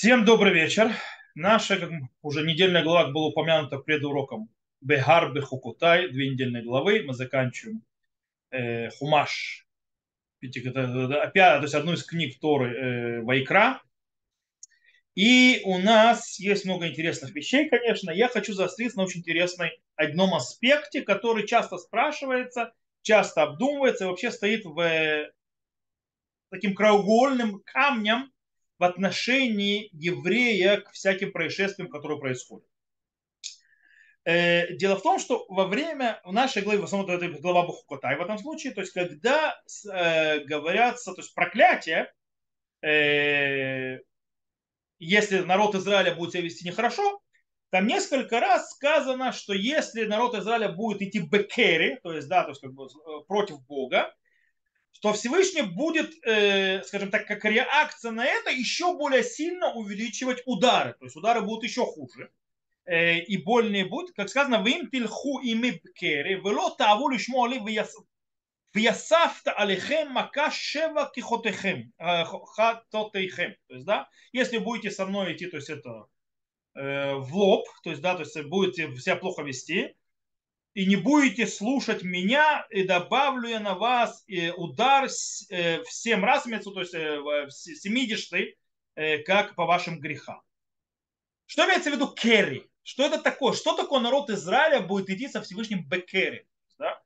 Всем добрый вечер. Наша как уже недельная глава была упомянута пред уроком Бехар Бехукутай, две недельные главы. Мы заканчиваем э, Хумаш, то есть одну из книг Торы э, Вайкра. И у нас есть много интересных вещей, конечно. Я хочу заостриться на очень интересной одном аспекте, который часто спрашивается, часто обдумывается и вообще стоит в э, таким краеугольным камнем в отношении еврея к всяким происшествиям, которые происходят. Э, дело в том, что во время нашей главе, в основном это глава Бухукотай в этом случае, то есть когда э, говорятся, то есть проклятие, э, если народ Израиля будет себя вести нехорошо, там несколько раз сказано, что если народ Израиля будет идти бекери, то есть, да, то есть как бы э, против Бога, то Всевышний будет, э, скажем так, как реакция на это, еще более сильно увеличивать удары. То есть удары будут еще хуже э, и больнее будут. Как сказано, «Вим тильху ими бкери, вело таву лишмо али вясафта алихем мака шева кихотехем, э, хатотейхем». То есть, да, если будете со мной идти, то есть это э, в лоб, то есть, да, то есть будете себя плохо вести, и не будете слушать меня, и добавлю я на вас э, удар э, в семь раз, то есть э, в семидесятый, как по вашим грехам. Что имеется в виду קרי? Что это такое? Что такое народ Израиля будет идти со Всевышним בקרי? Да?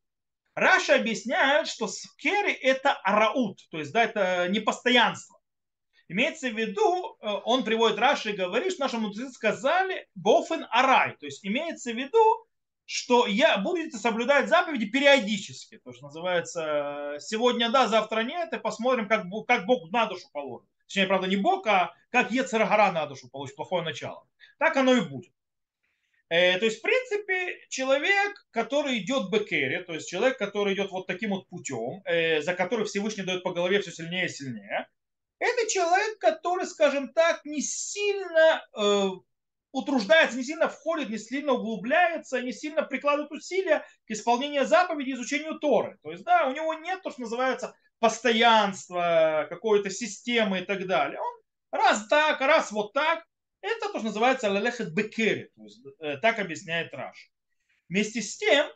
Раши объясняет, что קרי это עראות, то есть да, это непостоянство. Имеется в виду, он приводит Раши и говорит, что наши мудрецы сказали באופן עראי. То есть имеется в виду, что я будете соблюдать заповеди периодически. То, что называется, сегодня да, завтра нет, и посмотрим, как, как Бог на душу положит. Точнее, правда, не Бог, а как Ецарагара на душу получит плохое начало. Так оно и будет. Э, то есть, в принципе, человек, который идет бекере, то есть человек, который идет вот таким вот путем, э, за который Всевышний дает по голове все сильнее и сильнее, это человек, который, скажем так, не сильно э, утруждается, не сильно входит, не сильно углубляется, не сильно прикладывает усилия к исполнению заповедей, изучению Торы. То есть, да, у него нет то, что называется постоянства, какой-то системы и так далее. Он раз так, раз вот так. Это то, что называется лалехет бекери. Э, так объясняет Раш. Вместе с тем,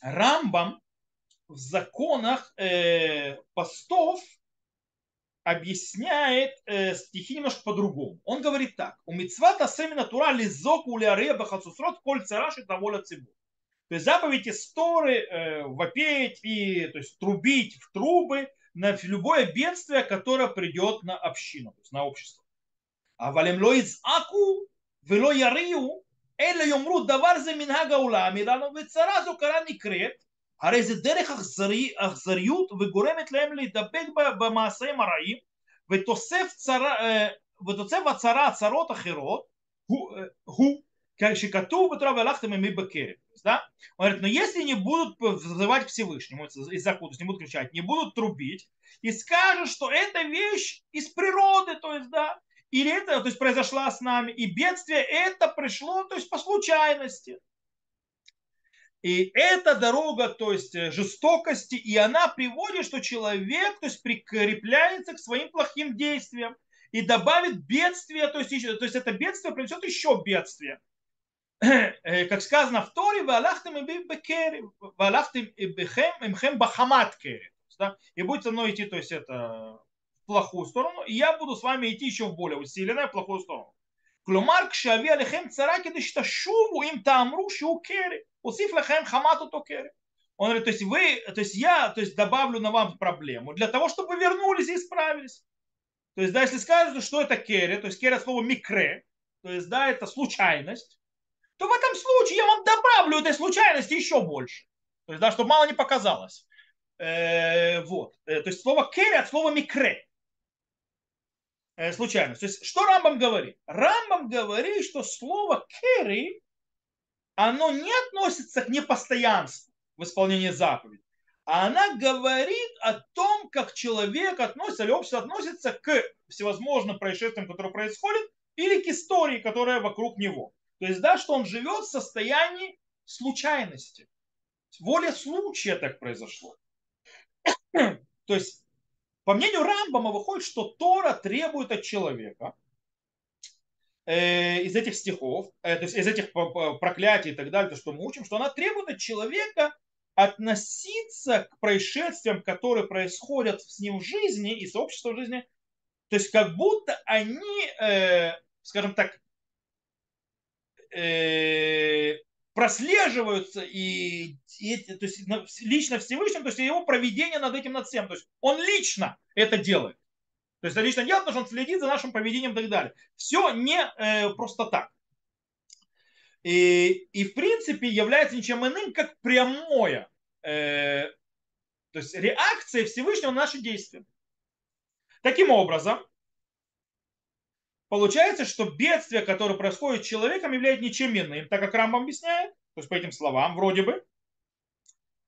Рамбам в законах э, постов объясняет э, стихи немножко по-другому. Он говорит так. У мицвата семена тура лизок уляре бахацусрот коль цараши доволя цибу. То есть заповедь истории э, вопеть и то есть, трубить в трубы на любое бедствие, которое придет на общину, то есть на общество. А валемло из аку вело ярию эле юмру давар за минага улами а лану сразу кара не крет הרי זה דרך אכזרי, אכזריות וגורמת להם להידבק במעשיהם הרעים ותוסף, צרה, ותוסף הצרה צרות אחרות הוא, הוא שכתוב בתורה והלכתם עמי בקרב. Да? Он говорит, но если не будут взывать к Всевышнему из-за то есть не будут кричать, не будут трубить, и скажут, что эта вещь из природы, то есть, да, или это, то есть, произошла с нами, и бедствие это пришло, то есть, по случайности. И эта дорога, то есть э, жестокости, и она приводит, что человек, то есть прикрепляется к своим плохим действиям и добавит бедствие, то есть, то есть это бедствие принесет еще бедствие. Э, как сказано в Торе, «Валахтем и бекерим, валахтем и бехем, имхем бахамат. Да? И будет со мной идти, то есть это в плохую сторону, и я буду с вами идти еще в более усиленную плохую сторону. Клюмар кшави алихем цараки дышташуву им тамру шиу. Усиф лахаем хамату токеры. Он говорит, то есть вы, то есть я, то есть добавлю на вам проблему для того, чтобы вы вернулись и исправились. То есть, да, если скажут, что это кере, то есть кере слово микре, то есть, да, это случайность, то в этом случае я вам добавлю этой случайности еще больше. То есть, да, чтобы мало не показалось. Э, вот. Э, то есть слово кере от слова микре. Э, случайность. То есть, что Рамбам говорит? Рамбам говорит, что слово кере оно не относится к непостоянству в исполнении заповедей, а она говорит о том, как человек относится, или общество относится к всевозможным происшествиям, которые происходят, или к истории, которая вокруг него. То есть, да, что он живет в состоянии случайности. Воля случая так произошло. То есть по мнению Рамбама выходит, что Тора требует от человека, из этих стихов, э, то есть из этих проклятий и так далее, то, что мы учим, что она требует от человека относиться к происшествиям, которые происходят с ним в жизни и сообществом в жизни, то есть как будто они, э, скажем так, э, прослеживаются и, и то есть лично Всевышним, то есть его проведение над этим над всем. То есть он лично это делает. То есть это лично делает, потому что он следит за нашим поведением и так далее. Все не э, просто так. И, и в принципе является ничем иным, как прямое, э, то есть реакция Всевышнего на наши действия. Таким образом, получается, что бедствие, которое происходит с человеком, является ничем иным, так как Рамбам объясняет, то есть по этим словам вроде бы,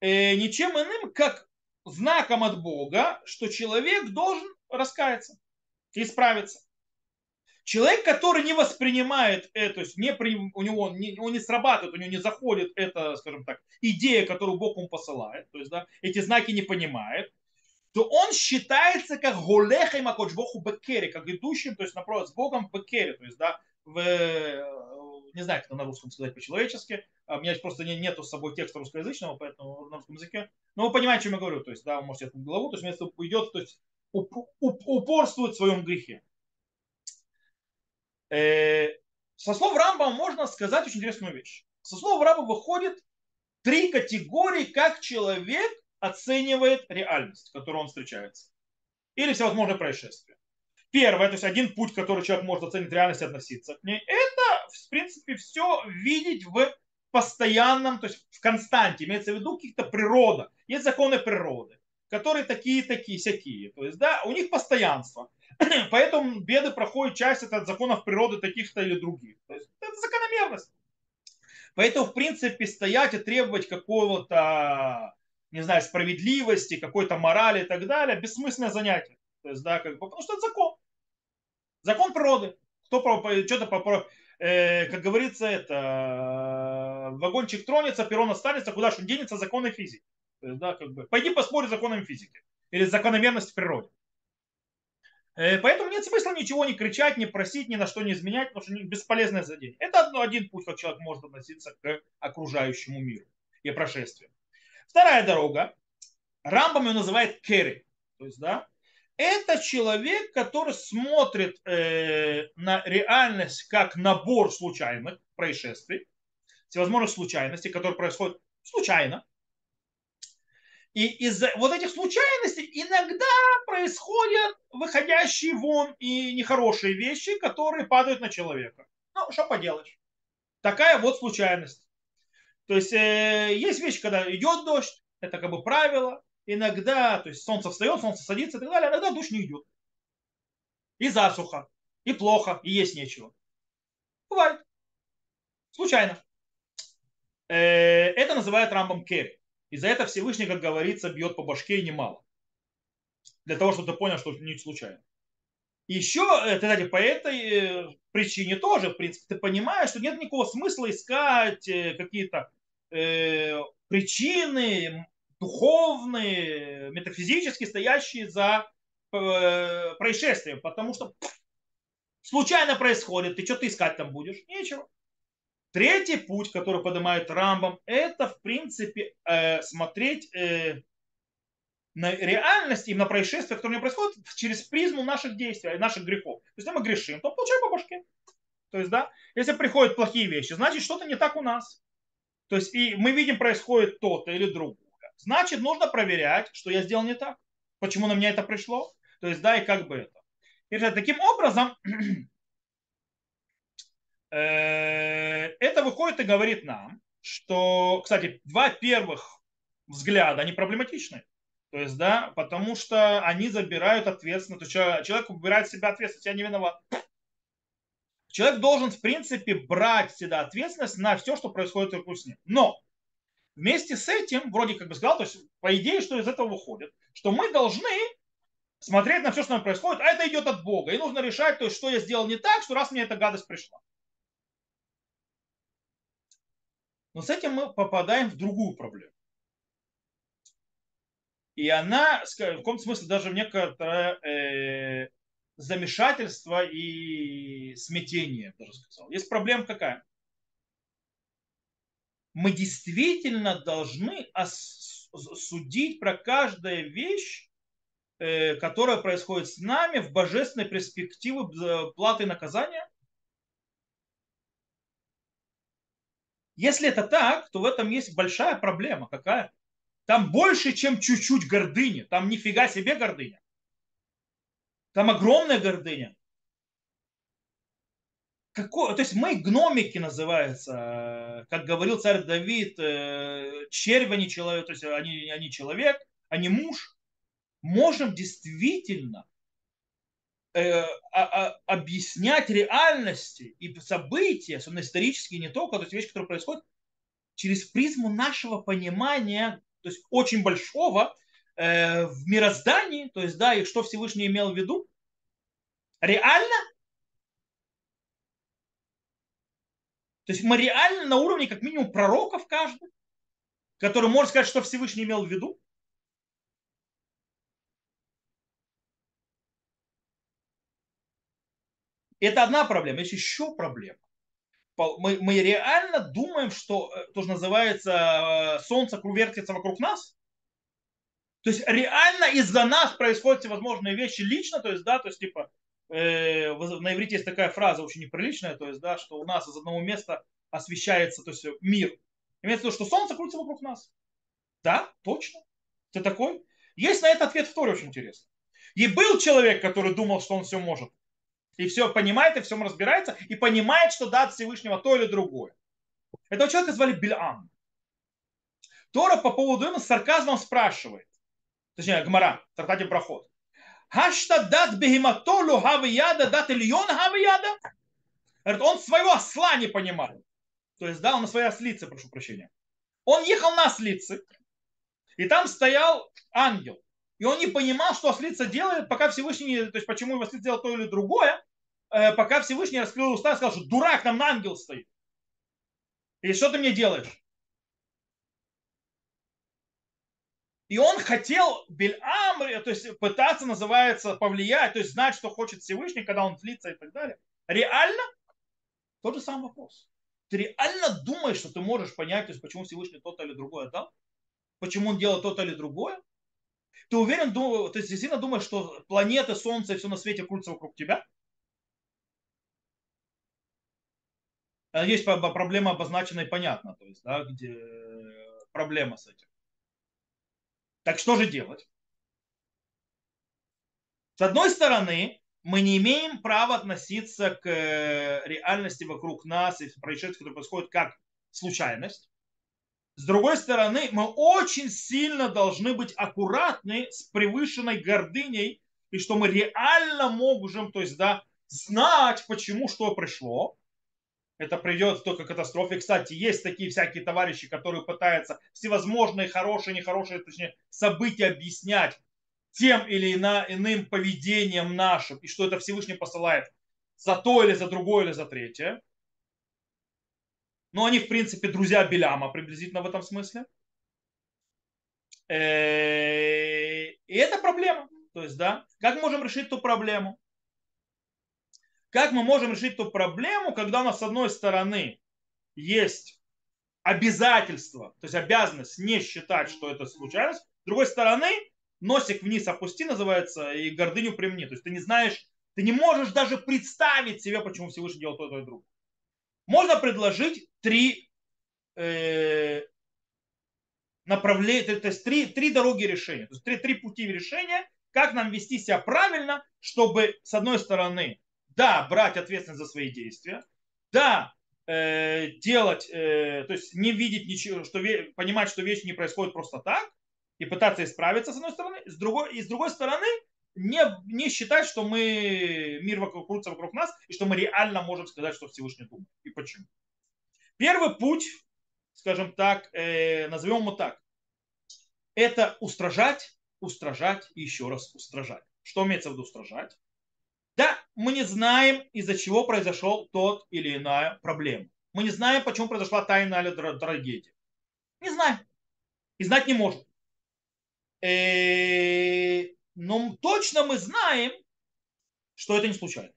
э, ничем иным, как знаком от Бога, что человек должен раскаяться и исправиться. Человек, который не воспринимает это, то есть не при, у него не, он не срабатывает, у него не заходит эта, скажем так, идея, которую Бог ему посылает, то есть да, эти знаки не понимает, то он считается как голехой макочбоху бекери, как идущим, то есть напротив, с Богом бекери, то есть да, в, не знаю, как на русском сказать по-человечески, а у меня просто не, нету с собой текста русскоязычного, поэтому на русском языке, но вы понимаете, о чем я говорю, то есть, да, вы можете эту главу, то есть вместо уйдет, то есть упорствует в своем грехе. Э, со слов Рамба можно сказать очень интересную вещь. Со слов Рамба выходит три категории, как человек оценивает реальность, в которой он встречается. Или всевозможные происшествия. Первое, то есть один путь, который человек может оценить реальность и относиться к ней, это, в принципе, все видеть в постоянном, то есть в константе, имеется в виду каких-то природа. Есть законы природы, которые такие-такие, всякие. То есть, да, у них постоянство. Поэтому беды проходят часть от законов природы таких-то или других. То есть это закономерность. Поэтому, в принципе, стоять и требовать какого-то, не знаю, справедливости, какой-то морали и так далее, бессмысленное занятие. То есть, да, как бы, потому что это закон. Закон природы. Кто что-то по, э, как говорится, это вагончик тронется, перрон останется, куда же он денется, законы физики. Да, как бы, пойди поспорь с законами физики или закономерность природы. Э, поэтому нет смысла ничего не кричать, не просить, ни на что не изменять, потому что бесполезное задение. Это один путь, как человек может относиться к окружающему миру и прошествию. Вторая дорога, Рамбам ее называет керри. То есть, да, это человек, который смотрит э, на реальность как набор случайных происшествий, всевозможных случайностей, которые происходят случайно, и из-за вот этих случайностей иногда происходят выходящие вон и нехорошие вещи, которые падают на человека. Ну, что поделаешь. Такая вот случайность. То есть э, есть вещи, когда идет дождь, это как бы правило. Иногда, то есть солнце встает, солнце садится и так далее, иногда дождь не идет. И засуха, и плохо, и есть нечего. Бывает. Случайно. Э, это называют Рамбом Керри. И за это Всевышний, как говорится, бьет по башке и немало. Для того, чтобы ты понял, что это не случайно. Еще, э, кстати, по этой э, причине тоже, в принципе, ты понимаешь, что нет никакого смысла искать э, какие-то э, причины духовные, метафизические, стоящие за э, происшествием, потому что случайно происходит, ты что-то искать там будешь? Нечего. Третий путь, который поднимает Рамбам, это, в принципе, э, смотреть э, на реальность и на происшествия, которые не происходят, через призму наших действий, наших грехов. То есть, если мы грешим, то получаем по башке. То есть, да, если приходят плохие вещи, значит, что-то не так у нас. То есть, и мы видим, происходит то-то или другое. Значит, нужно проверять, что я сделал не так. Почему на меня это пришло. То есть, да, и как бы это. И таким образом, это выходит и говорит нам, что, кстати, два первых взгляда, они проблематичны. То есть, да, потому что они забирают ответственность. То есть человек убирает себя ответственность, я не виноват. Человек должен, в принципе, брать всегда ответственность на все, что происходит вокруг с ним. Но вместе с этим, вроде как бы сказал, то есть, по идее, что из этого выходит, что мы должны смотреть на все, что нам происходит, а это идет от Бога. И нужно решать, то есть, что я сделал не так, что раз мне эта гадость пришла. Но с этим мы попадаем в другую проблему. И она, в каком-то смысле, даже в некоторое, э, замешательство и смятение, даже сказал. Есть проблема какая? Мы действительно должны судить про каждую вещь, э, которая происходит с нами в божественной перспективе платы и наказания? Если это так, то в этом есть большая проблема. Какая? Там больше, чем чуть-чуть гордыни. Там нифига себе гордыня. Там огромная гордыня. Какое, то есть мы гномики называются, как говорил царь Давид, э, червь, они человек, то есть они, они человек, они муж. Можем действительно объяснять реальности и события, особенно исторические, не только, то есть вещи, которые происходят, через призму нашего понимания то есть очень большого э, в мироздании, то есть, да, и что Всевышний имел в виду, реально, то есть мы реально на уровне как минимум пророков каждый, который может сказать, что Всевышний имел в виду. Это одна проблема. Есть еще проблема мы, мы реально думаем, что э, то, что называется э, солнце вертится вокруг нас? То есть реально из-за нас происходят всевозможные вещи лично, то есть, да, то есть, типа, э, на иврите есть такая фраза очень неприличная, то есть, да, что у нас из одного места освещается, то есть, мир. Имеется в виду, что солнце крутится вокруг нас. Да, точно. Ты такой? Есть на это ответ в очень интересный. И был человек, который думал, что он все может и все понимает, и всем разбирается, и понимает, что да от Всевышнего то или другое. Этого человека звали Бильам. Тора по поводу ему с сарказмом спрашивает, точнее, Гмара, Тартати проход. Хашта дат бегематолу хавияда, дат ильон хавияда? Говорит, он своего осла не понимает. То есть, да, он на своей ослице, прошу прощения. Он ехал на ослице, и там стоял ангел. И он не понимал, что ослица делает, пока Всевышний, то есть почему его ослица делает то или другое, пока Всевышний раскрыл уста и сказал, что дурак, там ангел стоит. И что ты мне делаешь? И он хотел Бельам, то есть пытаться, называется, повлиять, то есть знать, что хочет Всевышний, когда он злится и так далее. Реально? Тот же самый вопрос. Ты реально думаешь, что ты можешь понять, то есть почему Всевышний то-то или другое дал? Почему он делает то-то или другое? Ты уверен, ты действительно думаешь, что планеты, Солнце и все на свете крутятся вокруг тебя? Есть проблема обозначена и понятна, то есть, да, где проблема с этим. Так что же делать? С одной стороны, мы не имеем права относиться к э, реальности вокруг нас и происшествиям, которые происходят, как случайность. С другой стороны, мы очень сильно должны быть аккуратны с превышенной гордыней, и что мы реально можем, то есть, да, знать, почему что пришло, это придет только к катастрофе. Кстати, есть такие всякие товарищи, которые пытаются всевозможные хорошие, нехорошие, точнее, события объяснять тем или иным поведением нашим, и что это Всевышний посылает за то или за другое или за третье. Но они, в принципе, друзья Беляма приблизительно в этом смысле. Э, и это проблема. То есть, да, как можем решить ту проблему? Как мы можем решить ту проблему, когда у нас с одной стороны есть обязательство, то есть обязанность не считать, что это случайность, с другой стороны носик вниз опусти называется и гордыню примни. То есть ты не знаешь, ты не можешь даже представить себе, почему Всевышний делал то, и другое. Можно предложить три э, направления, то есть три, три дороги решения, то есть три, три пути решения, как нам вести себя правильно, чтобы с одной стороны да, брать ответственность за свои действия, да, э, делать, э, то есть не видеть ничего, что, понимать, что вещи не происходят просто так, и пытаться исправиться с одной стороны, с другой, и с другой стороны не, не считать, что мы, мир вокруг, крутится вокруг нас, и что мы реально можем сказать, что Всевышний думает. И почему. Первый путь, скажем так, э, назовем его так, это устражать, устражать и еще раз устражать. Что имеется в виду устражать? Да, мы не знаем, из-за чего произошел тот или иная проблема. Мы не знаем, почему произошла тайна или трагедия. Не знаем. И знать не можем. Э, но точно мы знаем, что это не случайно.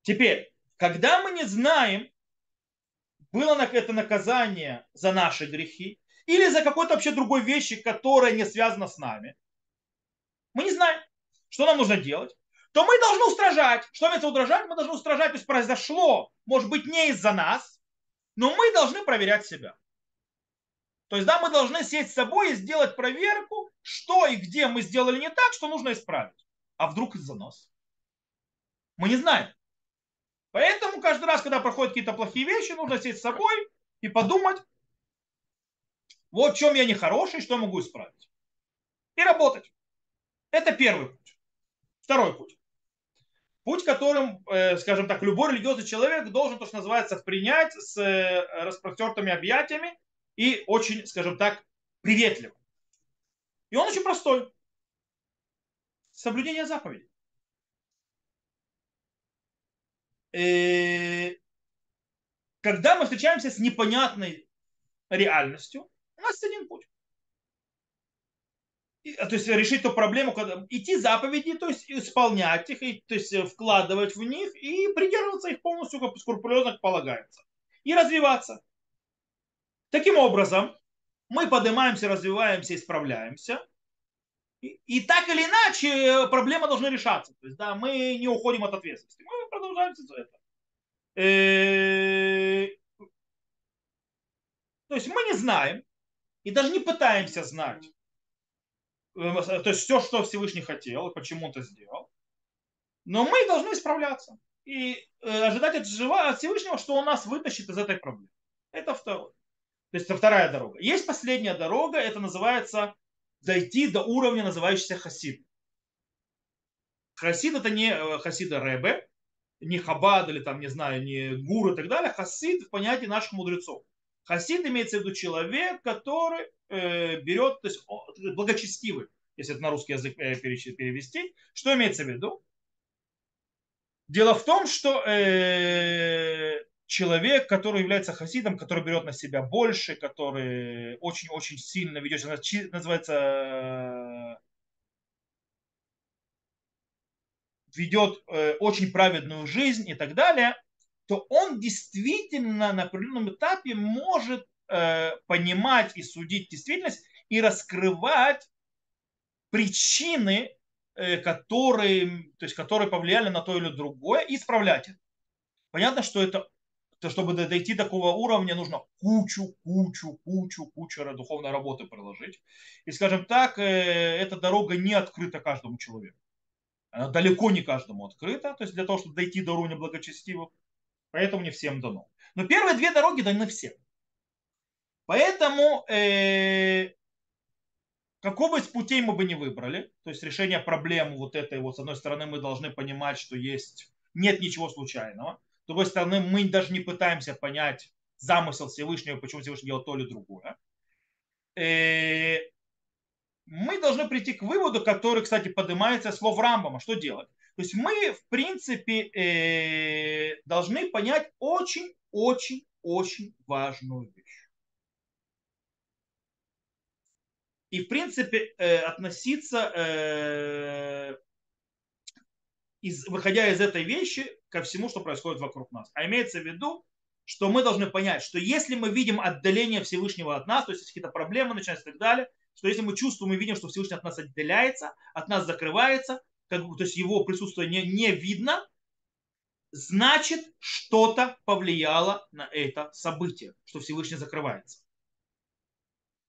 Теперь, когда мы не знаем, было это наказание за наши грехи или за какой-то вообще другой вещи, которая не связана с нами, мы не знаем, что нам нужно делать, то мы должны устражать. Что имеется устражать? Мы должны устражать, то есть произошло, может быть, не из-за нас, но мы должны проверять себя. То есть, да, мы должны сесть с собой и сделать проверку, что и где мы сделали не так, что нужно исправить. А вдруг из-за нас? Мы не знаем. Поэтому каждый раз, когда проходят какие-то плохие вещи, нужно сесть с собой и подумать, вот в чем я нехороший, что я могу исправить. И работать. Это первый путь. Второй путь. Путь, которым, э, скажем так, любой религиозный человек должен, то, что называется, принять с э, распростертыми объятиями и очень, скажем так, приветливым. И он очень простой. Соблюдение заповедей. Э, когда мы встречаемся с непонятной реальностью, у нас один путь. То есть решить эту проблему, когда идти заповеди, то есть исполнять их, и, то есть вкладывать в них и придерживаться их полностью как скрупулезно полагается. И развиваться. Таким образом, мы поднимаемся, развиваемся, исправляемся. И, и так или иначе проблемы должны решаться. То есть, да, мы не уходим от ответственности. Мы продолжаем за это. Э, то есть мы не знаем и даже не пытаемся знать, Э, то есть все, что Всевышний хотел и почему то сделал. Но мы должны исправляться и э, ожидать от, Всевышнего, что он нас вытащит из этой проблемы. Это второе. То есть это вторая дорога. Есть последняя дорога, это называется дойти до уровня, называющегося хасид. Хасид это не э, хасида Ребе, не Хабад или там, не знаю, не Гур и так далее. Хасид в понятии наших мудрецов. Хасид имеется в виду человек, который э, берет, то есть благочестивый, если это на русский язык э, перевести. Что имеется в виду? Дело в том, что э, человек, который является хасидом, который берет на себя больше, который очень-очень сильно ведет, называется ведет э, очень праведную жизнь и так далее, то он действительно на определенном этапе может э, понимать и судить действительность и раскрывать причины, э, которые, то есть, которые повлияли на то или другое, и исправлять это. Понятно, что это то, чтобы дойти до такого уровня, нужно кучу, кучу, кучу, кучу духовной работы приложить. И, скажем так, э, эта дорога не открыта каждому человеку. Она далеко не каждому открыта. То есть для того, чтобы дойти до уровня благочестивых, Поэтому не всем дано. Но первые две дороги даны всем. Поэтому э, какого из путей мы бы не выбрали, то есть решение проблемы вот этой вот, с одной стороны, мы должны понимать, что есть, нет ничего случайного. С другой стороны, мы даже не пытаемся понять замысел Всевышнего, почему Всевышний делает то или другое. Э, мы должны прийти к выводу, который, кстати, поднимается слов Рамбама. Что делать? То есть мы, в принципе, э, должны понять очень-очень-очень важную вещь. И, в принципе, э, относиться, э, из, выходя из этой вещи, ко всему, что происходит вокруг нас. А имеется в виду, что мы должны понять, что если мы видим отдаление Всевышнего от нас, то есть какие-то проблемы начинаются и так далее, что если мы чувствуем и видим, что Всевышний от нас отделяется, от нас закрывается, как то есть его присутствие не, не видно, значит что-то повлияло на это событие, что Всевышний закрывается.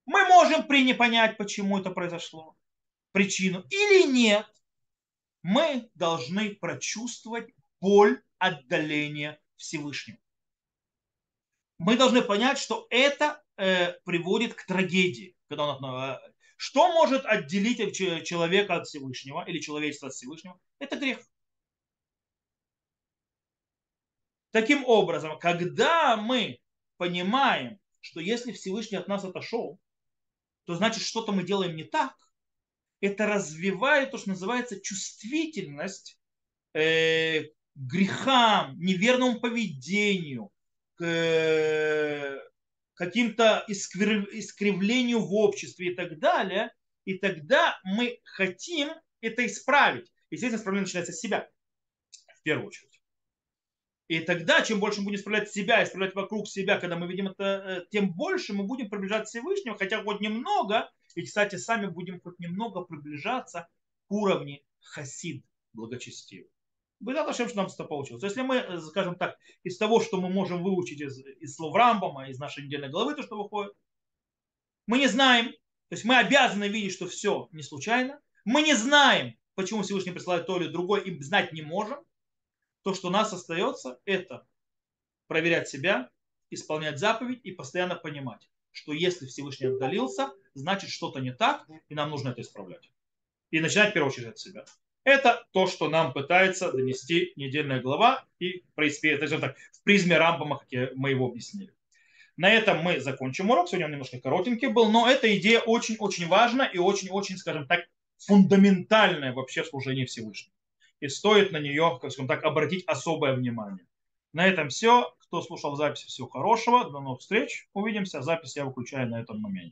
Мы можем понять, почему это произошло, причину или нет. Мы должны прочувствовать боль отдаления Всевышнего. Мы должны понять, что это э, приводит к трагедии, когда он э, что может отделить человека от Всевышнего или человечества от Всевышнего? Это грех. Таким образом, когда мы понимаем, что если Всевышний от нас отошел, то значит что-то мы делаем не так, это развивает то, что называется чувствительность э, к грехам, неверному поведению, к каким-то искривлению в обществе и так далее, и тогда мы хотим это исправить. естественно, исправление начинается с себя, в первую очередь. И тогда, чем больше мы будем исправлять себя, исправлять вокруг себя, когда мы видим это, э, тем больше мы будем приближаться к Всевышнему, хотя хоть немного, и, кстати, сами будем хоть немного приближаться к уровню хасид, благочестивый. Было что нам это получилось. Если мы, э, скажем так, из того, что мы можем выучить из, из слов Рамбама, из нашей недельной главы, то, что выходит, мы не знаем, то есть мы обязаны видеть, что все не случайно. Мы не знаем, почему Всевышний присылает то или другое, и знать не можем то, что у нас остается, это проверять себя, исполнять заповедь и постоянно понимать, что если Всевышний отдалился, значит что-то не так, и нам нужно это исправлять. И начинать в первую очередь от себя. Это то, что нам пытается донести недельная глава и так, в призме Рамбама, как мы его объяснили. На этом мы закончим урок. Сегодня он немножко коротенький был, но эта идея очень-очень важна и очень-очень, скажем так, фундаментальная вообще в служении Всевышнего и стоит на нее, как скажем так, обратить особое внимание. На этом все. Кто слушал запись, всего хорошего. До новых встреч. Увидимся. Запись я выключаю на этом моменте.